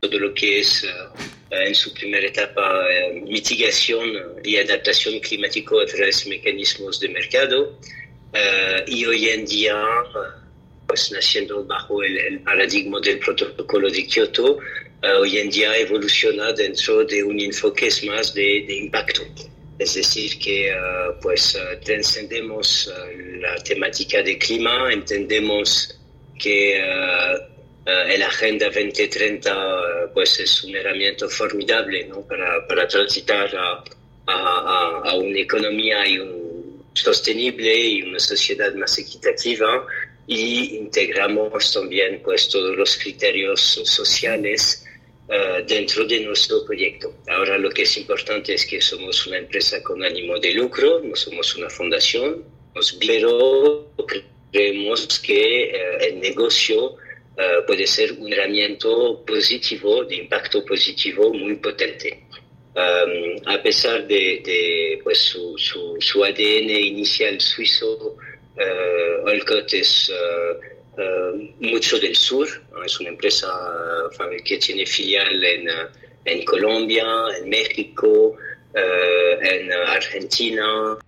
todo lo que es en su primera etapa mitigación y adaptación climático a través de mecanismos de mercado. y hoy en día, pues naciendo bajo el, paradigma del protocolo de Kioto, hoy en día evoluciona dentro de un enfoque más de, de impacto. Es decir, que pues trascendemos la temática de clima, entendemos que el Agenda 2030 pues es una herramienta formidable ¿no? para, para transitar a, a, a, una economía y un, sostenible y una sociedad más equitativa y integramos también pues todos los criterios sociales uh, dentro de nuestro proyecto. Ahora lo que es importante es que somos una empresa con ánimo de lucro, no somos una fundación, pero creemos que uh, el negocio uh, puede ser un herramienta positivo, de impacto positivo muy potente. Um, a pesar de, de pues, su, ADN inicial suizo, uh, Olcott es uh, uh, mucho del sur, es una empresa que tiene filial en, en Colombia, en México, en Argentina,